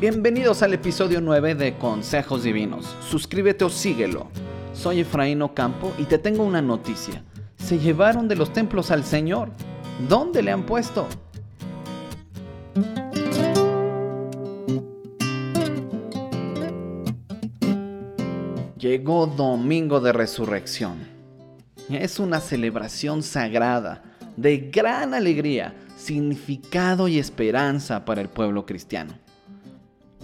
Bienvenidos al episodio 9 de Consejos Divinos. Suscríbete o síguelo. Soy Efraín Ocampo y te tengo una noticia. Se llevaron de los templos al Señor. ¿Dónde le han puesto? Llegó Domingo de Resurrección. Es una celebración sagrada, de gran alegría, significado y esperanza para el pueblo cristiano.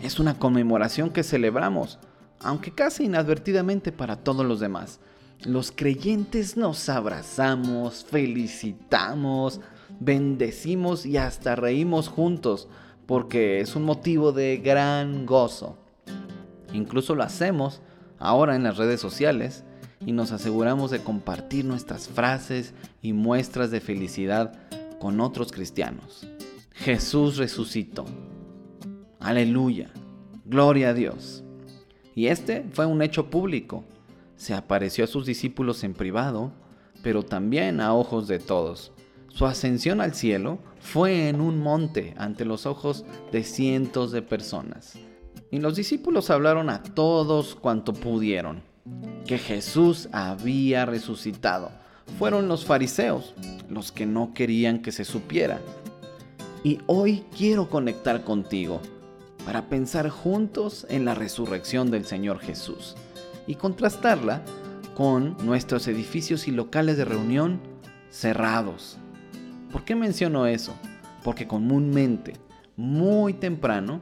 Es una conmemoración que celebramos, aunque casi inadvertidamente para todos los demás. Los creyentes nos abrazamos, felicitamos, bendecimos y hasta reímos juntos, porque es un motivo de gran gozo. Incluso lo hacemos ahora en las redes sociales y nos aseguramos de compartir nuestras frases y muestras de felicidad con otros cristianos. Jesús resucitó. Aleluya. Gloria a Dios. Y este fue un hecho público. Se apareció a sus discípulos en privado, pero también a ojos de todos. Su ascensión al cielo fue en un monte ante los ojos de cientos de personas. Y los discípulos hablaron a todos cuanto pudieron, que Jesús había resucitado. Fueron los fariseos los que no querían que se supiera. Y hoy quiero conectar contigo para pensar juntos en la resurrección del Señor Jesús y contrastarla con nuestros edificios y locales de reunión cerrados. ¿Por qué menciono eso? Porque comúnmente, muy temprano,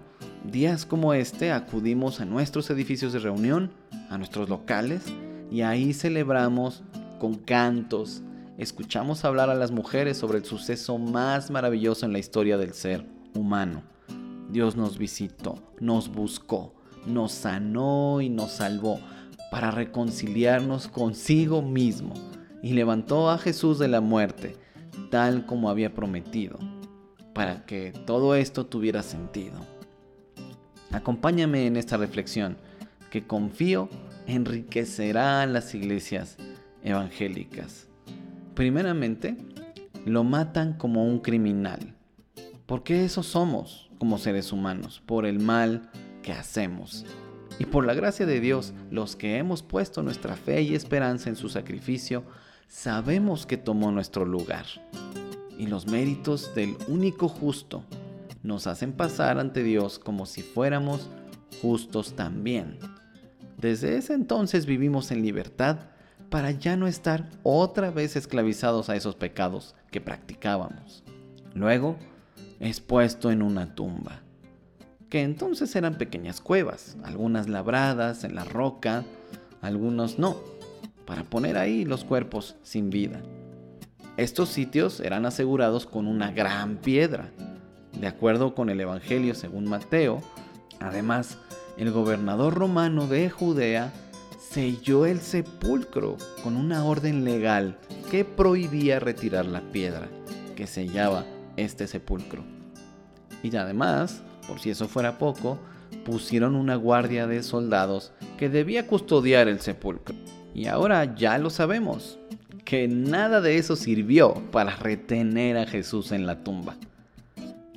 días como este, acudimos a nuestros edificios de reunión, a nuestros locales, y ahí celebramos con cantos, escuchamos hablar a las mujeres sobre el suceso más maravilloso en la historia del ser humano Dios nos visitó, nos buscó, nos sanó y nos salvó para reconciliarnos consigo mismo y levantó a Jesús de la muerte, tal como había prometido, para que todo esto tuviera sentido. Acompáñame en esta reflexión que confío enriquecerá las iglesias evangélicas. Primeramente, lo matan como un criminal, porque eso somos como seres humanos, por el mal que hacemos. Y por la gracia de Dios, los que hemos puesto nuestra fe y esperanza en su sacrificio, sabemos que tomó nuestro lugar. Y los méritos del único justo nos hacen pasar ante Dios como si fuéramos justos también. Desde ese entonces vivimos en libertad para ya no estar otra vez esclavizados a esos pecados que practicábamos. Luego, es puesto en una tumba, que entonces eran pequeñas cuevas, algunas labradas en la roca, algunos no, para poner ahí los cuerpos sin vida. Estos sitios eran asegurados con una gran piedra. De acuerdo con el Evangelio según Mateo, además, el gobernador romano de Judea selló el sepulcro con una orden legal que prohibía retirar la piedra que sellaba este sepulcro. Y además, por si eso fuera poco, pusieron una guardia de soldados que debía custodiar el sepulcro. Y ahora ya lo sabemos, que nada de eso sirvió para retener a Jesús en la tumba.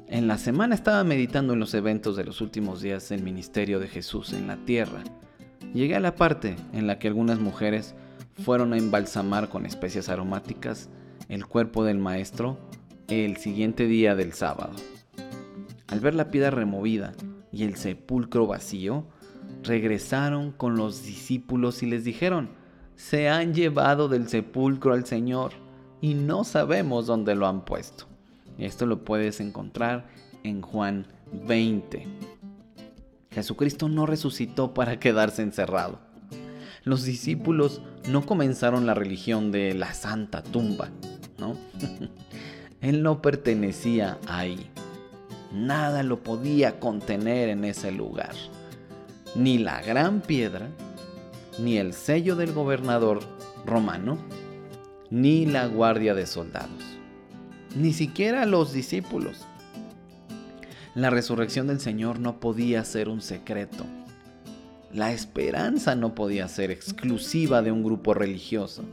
En la semana estaba meditando en los eventos de los últimos días del ministerio de Jesús en la tierra. Llegué a la parte en la que algunas mujeres fueron a embalsamar con especias aromáticas el cuerpo del maestro el siguiente día del sábado. Al ver la piedra removida y el sepulcro vacío, regresaron con los discípulos y les dijeron, se han llevado del sepulcro al Señor y no sabemos dónde lo han puesto. Esto lo puedes encontrar en Juan 20. Jesucristo no resucitó para quedarse encerrado. Los discípulos no comenzaron la religión de la santa tumba, ¿no? Él no pertenecía ahí. Nada lo podía contener en ese lugar. Ni la gran piedra, ni el sello del gobernador romano, ni la guardia de soldados, ni siquiera los discípulos. La resurrección del Señor no podía ser un secreto. La esperanza no podía ser exclusiva de un grupo religioso.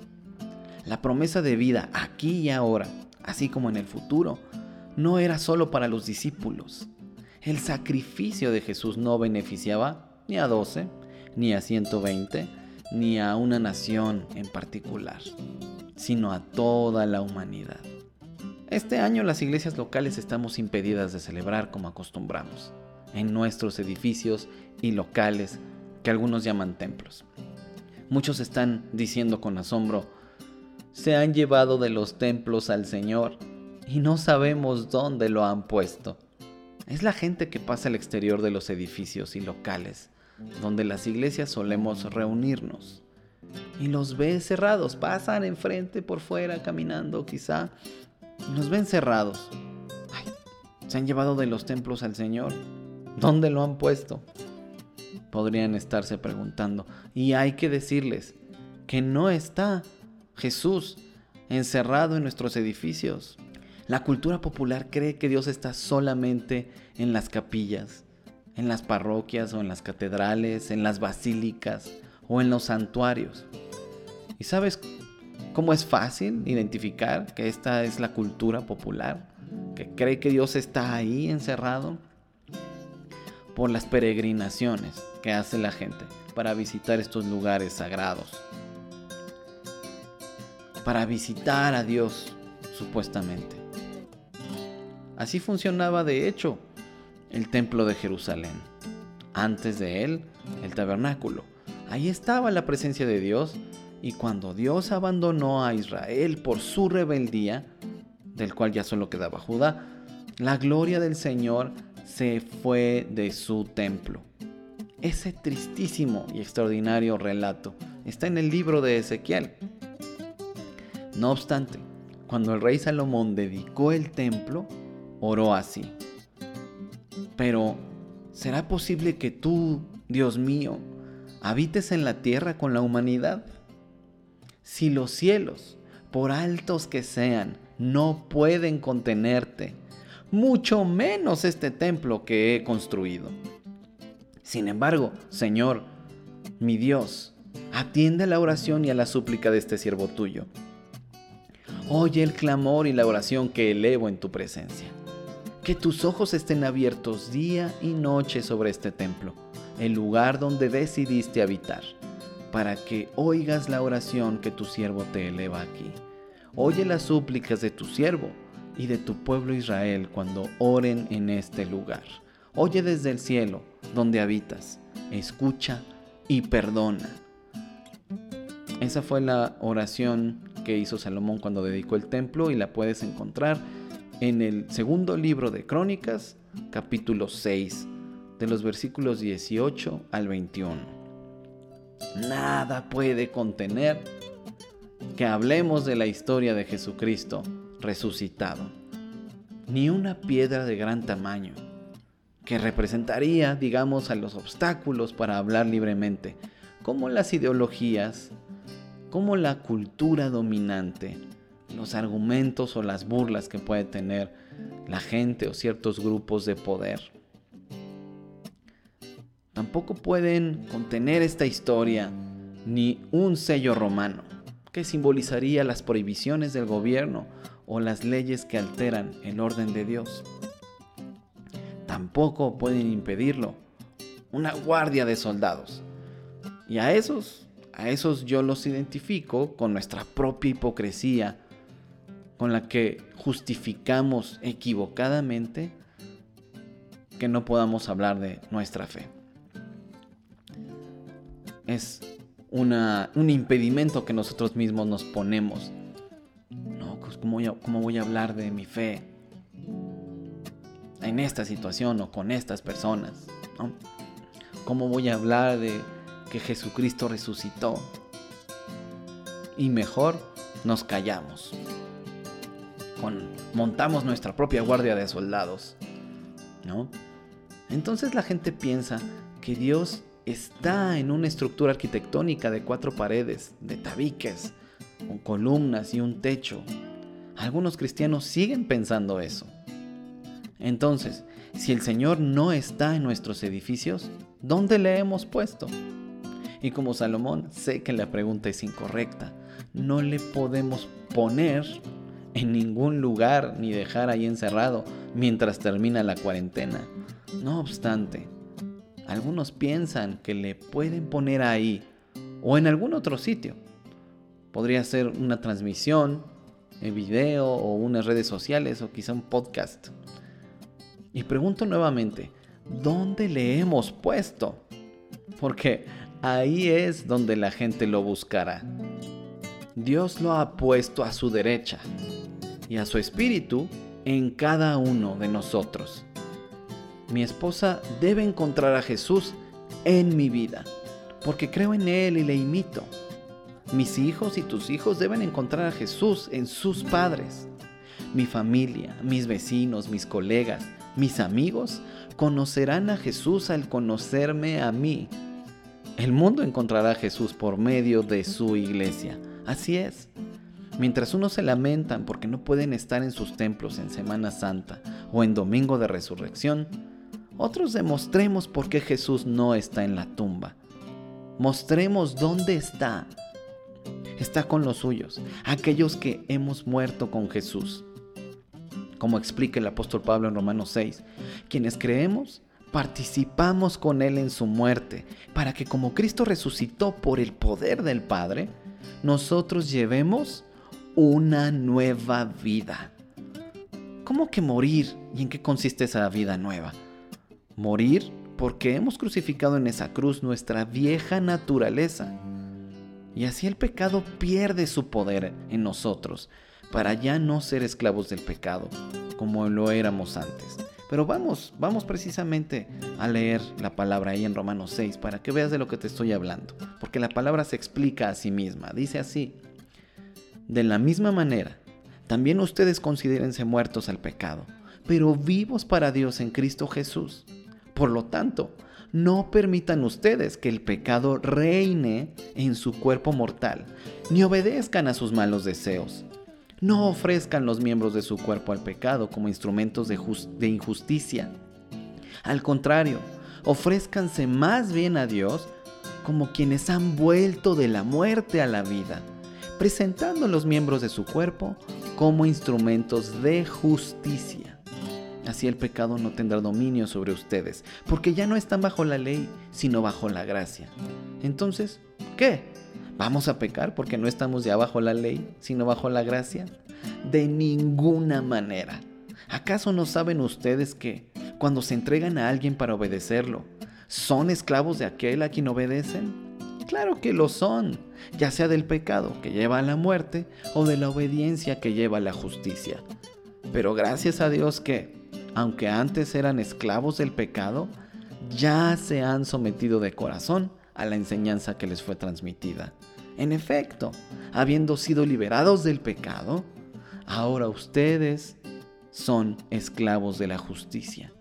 La promesa de vida aquí y ahora, así como en el futuro, no era solo para los discípulos. El sacrificio de Jesús no beneficiaba ni a 12, ni a 120, ni a una nación en particular, sino a toda la humanidad. Este año las iglesias locales estamos impedidas de celebrar como acostumbramos, en nuestros edificios y locales que algunos llaman templos. Muchos están diciendo con asombro, se han llevado de los templos al Señor y no sabemos dónde lo han puesto. Es la gente que pasa al exterior de los edificios y locales, donde las iglesias solemos reunirnos. Y los ve cerrados, pasan enfrente por fuera caminando quizá, y los ven cerrados. se han llevado de los templos al Señor. ¿Dónde lo han puesto? Podrían estarse preguntando. Y hay que decirles que no está Jesús encerrado en nuestros edificios. La cultura popular cree que Dios está solamente en las capillas, en las parroquias o en las catedrales, en las basílicas o en los santuarios. ¿Y sabes cómo es fácil identificar que esta es la cultura popular? Que cree que Dios está ahí encerrado por las peregrinaciones que hace la gente para visitar estos lugares sagrados. Para visitar a Dios, supuestamente. Así funcionaba de hecho el templo de Jerusalén. Antes de él, el tabernáculo. Ahí estaba la presencia de Dios y cuando Dios abandonó a Israel por su rebeldía, del cual ya solo quedaba Judá, la gloria del Señor se fue de su templo. Ese tristísimo y extraordinario relato está en el libro de Ezequiel. No obstante, cuando el rey Salomón dedicó el templo, oró así. Pero, ¿será posible que tú, Dios mío, habites en la tierra con la humanidad? Si los cielos, por altos que sean, no pueden contenerte, mucho menos este templo que he construido. Sin embargo, Señor, mi Dios, atiende a la oración y a la súplica de este siervo tuyo. Oye el clamor y la oración que elevo en tu presencia. Que tus ojos estén abiertos día y noche sobre este templo, el lugar donde decidiste habitar, para que oigas la oración que tu siervo te eleva aquí. Oye las súplicas de tu siervo y de tu pueblo Israel cuando oren en este lugar. Oye desde el cielo, donde habitas, escucha y perdona. Esa fue la oración que hizo Salomón cuando dedicó el templo y la puedes encontrar en el segundo libro de Crónicas, capítulo 6, de los versículos 18 al 21. Nada puede contener que hablemos de la historia de Jesucristo resucitado, ni una piedra de gran tamaño, que representaría, digamos, a los obstáculos para hablar libremente, como las ideologías, como la cultura dominante, los argumentos o las burlas que puede tener la gente o ciertos grupos de poder. Tampoco pueden contener esta historia ni un sello romano que simbolizaría las prohibiciones del gobierno o las leyes que alteran el orden de Dios. Tampoco pueden impedirlo una guardia de soldados. Y a esos, a esos yo los identifico con nuestra propia hipocresía con la que justificamos equivocadamente que no podamos hablar de nuestra fe. Es un impedimento que nosotros mismos nos ponemos. No, pues ¿cómo voy, a, ¿cómo voy a hablar de mi fe en esta situación o con estas personas? ¿Cómo voy a hablar de que Jesucristo resucitó? Y mejor nos callamos montamos nuestra propia guardia de soldados, ¿no? Entonces la gente piensa que Dios está en una estructura arquitectónica de cuatro paredes, de tabiques, con columnas y un techo. Algunos cristianos siguen pensando eso. Entonces, Si el Señor no está en nuestros edificios, ¿dónde le hemos puesto? Y como Salomón, sé que la pregunta es incorrecta. No le podemos poner en ningún lugar ni dejar ahí encerrado mientras termina la cuarentena. No obstante, algunos piensan que le pueden poner ahí o en algún otro sitio. Podría ser una transmisión en video o unas redes sociales o quizá un podcast. Y pregunto nuevamente, ¿dónde le hemos puesto? Porque ahí es donde la gente lo buscará. Dios lo ha puesto a su derecha y a su espíritu en cada uno de nosotros. Mi esposa debe encontrar a Jesús en mi vida, porque creo en Él y le imito. Mis hijos y tus hijos deben encontrar a Jesús en sus padres. Mi familia, mis vecinos, mis colegas, mis amigos conocerán a Jesús al conocerme a mí. El mundo encontrará a Jesús por medio de su iglesia. Así es. Mientras unos se lamentan porque no pueden estar en sus templos en Semana Santa o en Domingo de Resurrección, otros demostremos por qué Jesús no está en la tumba. Mostremos dónde está. Está con los suyos, aquellos que hemos muerto con Jesús. Como explica el apóstol Pablo en Romanos 6, quienes creemos participamos con Él en su muerte, para que como Cristo resucitó por el poder del Padre, nosotros llevemos una nueva vida. ¿Cómo que morir? ¿Y en qué consiste esa vida nueva? Morir porque hemos crucificado en esa cruz nuestra vieja naturaleza. Y así el pecado pierde su poder en nosotros, para ya no ser esclavos del pecado, como lo éramos antes. Pero vamos, vamos precisamente a leer la palabra ahí en Romanos 6 para que veas de lo que te estoy hablando, porque la palabra se explica a sí misma. Dice así, de la misma manera, también ustedes considérense muertos al pecado, pero vivos para Dios en Cristo Jesús. Por lo tanto, no permitan ustedes que el pecado reine en su cuerpo mortal, ni obedezcan a sus malos deseos. No ofrezcan los miembros de su cuerpo al pecado como instrumentos de, injusticia. Al contrario, ofrézcanse más bien a Dios como quienes han vuelto de la muerte a la vida presentando los miembros de su cuerpo como instrumentos de justicia. Así el pecado no tendrá dominio sobre ustedes, porque ya no están bajo la ley, sino bajo la gracia. Entonces, ¿qué? ¿Vamos a pecar porque no estamos ya bajo la ley, sino bajo la gracia? De ninguna manera. ¿Acaso no saben ustedes que, cuando se entregan a alguien para obedecerlo, son esclavos de aquel a quien obedecen? Claro que lo son, ya sea del pecado que lleva a la muerte o de la obediencia que lleva a la justicia. Pero gracias a Dios que, aunque antes eran esclavos del pecado, ya se han sometido de corazón a la enseñanza que les fue transmitida. En efecto, habiendo sido liberados del pecado, ahora ustedes son esclavos de la justicia.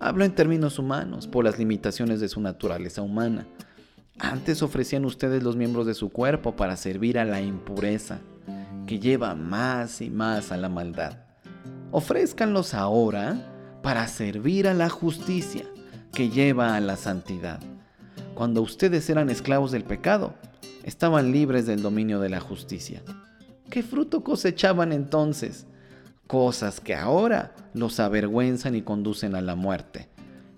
Hablo en términos humanos por las limitaciones de su naturaleza humana, antes ofrecían ustedes los miembros de su cuerpo para servir a la impureza, que lleva más y más a la maldad. Ofrézcanlos ahora para servir a la justicia, que lleva a la santidad. Cuando ustedes eran esclavos del pecado, estaban libres del dominio de la justicia. ¿Qué fruto cosechaban entonces? Cosas que ahora los avergüenzan y conducen a la muerte.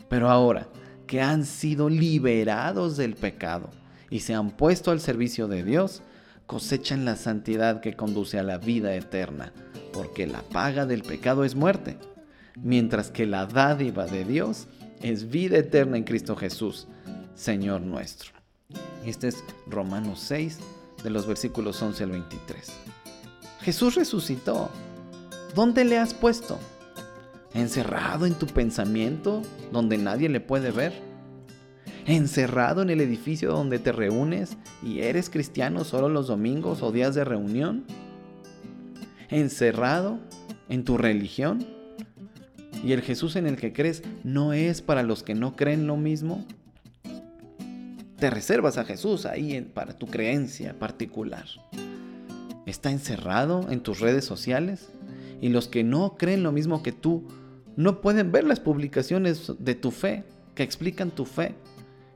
Pero ahora, que han sido liberados del pecado y se han puesto al servicio de Dios, cosechan la santidad que conduce a la vida eterna, porque la paga del pecado es muerte, mientras que la dádiva de Dios es vida eterna en Cristo Jesús, Señor nuestro. Este es Romanos 6, de los versículos 11 al 23. Jesús resucitó. ¿Dónde le has puesto? encerrado en tu pensamiento donde nadie le puede ver, encerrado en el edificio donde te reúnes y eres cristiano solo los domingos o días de reunión, encerrado en tu religión y el Jesús en el que crees no es para los que no creen lo mismo. Te reservas a Jesús ahí para tu creencia particular. ¿Está encerrado en tus redes sociales? Y los que no creen lo mismo que tú no pueden ver las publicaciones de tu fe, que explican tu fe.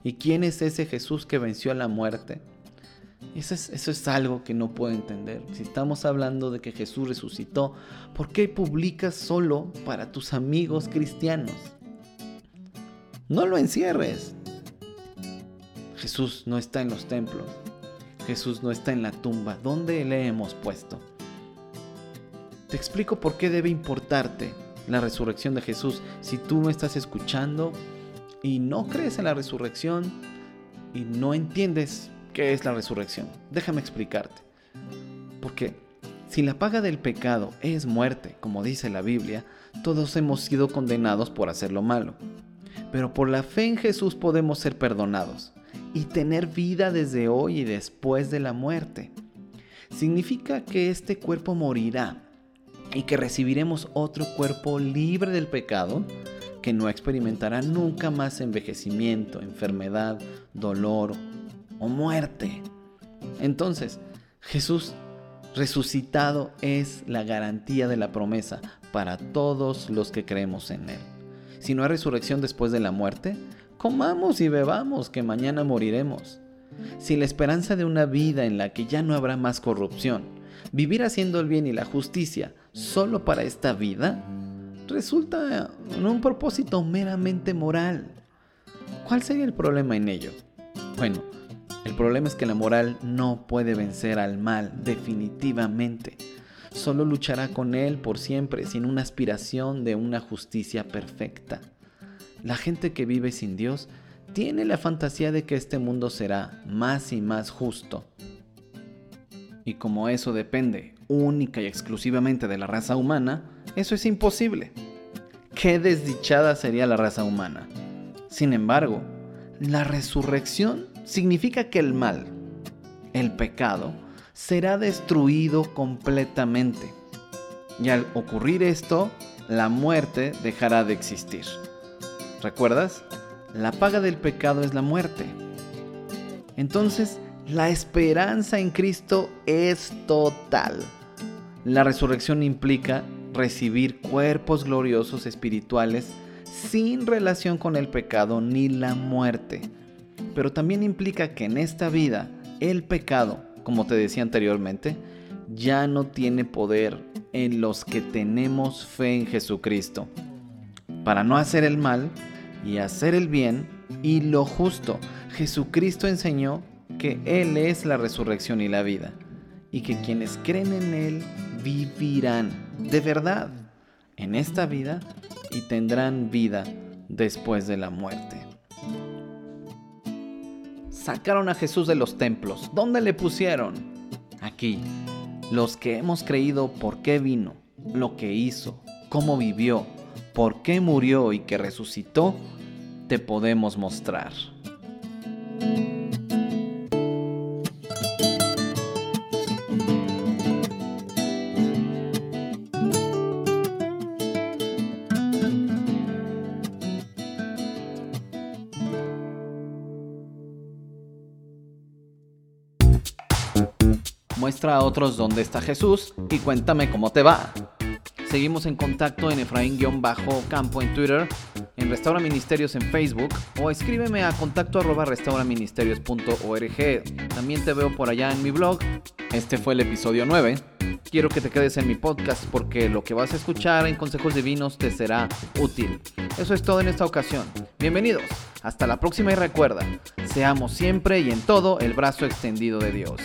¿Y quién es ese Jesús que venció la muerte? Eso es, eso es algo que no puedo entender. Si estamos hablando de que Jesús resucitó, ¿por qué publicas solo para tus amigos cristianos? No lo encierres. Jesús no está en los templos. Jesús no está en la tumba. ¿Dónde le hemos puesto? Te explico por qué debe importarte la resurrección de Jesús si tú me estás escuchando y no crees en la resurrección y no entiendes qué es la resurrección. Déjame explicarte. Porque si la paga del pecado es muerte, como dice la Biblia, todos hemos sido condenados por hacer lo malo. Pero por la fe en Jesús podemos ser perdonados y tener vida desde hoy y después de la muerte. Significa que este cuerpo morirá y que recibiremos otro cuerpo libre del pecado que no experimentará nunca más envejecimiento, enfermedad, dolor o muerte. Entonces, Jesús resucitado es la garantía de la promesa para todos los que creemos en Él. Si no hay resurrección después de la muerte, comamos y bebamos, que mañana moriremos. Si la esperanza de una vida en la que ya no habrá más corrupción, vivir haciendo el bien y la justicia solo para esta vida, resulta un propósito meramente moral. ¿Cuál sería el problema en ello? Bueno, el problema es que la moral no puede vencer al mal definitivamente. Solo luchará con él por siempre sin una aspiración de una justicia perfecta. La gente que vive sin Dios tiene la fantasía de que este mundo será más y más justo. Y como eso depende única y exclusivamente de la raza humana, eso es imposible. Qué desdichada sería la raza humana. Sin embargo, la resurrección significa que el mal, el pecado, será destruido completamente. Y al ocurrir esto, la muerte dejará de existir. ¿Recuerdas? La paga del pecado es la muerte. Entonces, la esperanza en Cristo es total. La resurrección implica recibir cuerpos gloriosos espirituales sin relación con el pecado ni la muerte. Pero también implica que en esta vida el pecado, como te decía anteriormente, ya no tiene poder en los que tenemos fe en Jesucristo. Para no hacer el mal, y hacer el bien y lo justo. Jesucristo enseñó que Él es la resurrección y la vida, y que quienes creen en Él vivirán de verdad en esta vida y tendrán vida después de la muerte. Sacaron a Jesús de los templos. ¿Dónde le pusieron? Aquí. Los que hemos creído por qué vino, lo que hizo, cómo vivió, por qué murió y que resucitó, te podemos mostrar. A otros dónde está Jesús y cuéntame cómo te va. Seguimos en contacto en Efraín-Campo en Twitter, en Restaura Ministerios en Facebook o escríbeme a contacto arroba restauraministerios.org. También te veo por allá en mi blog. Este fue el episodio 9. Quiero que te quedes en mi podcast porque lo que vas a escuchar en Consejos Divinos te será útil. Eso es todo en esta ocasión. Bienvenidos. Hasta la próxima y recuerda, seamos siempre y en todo el brazo extendido de Dios.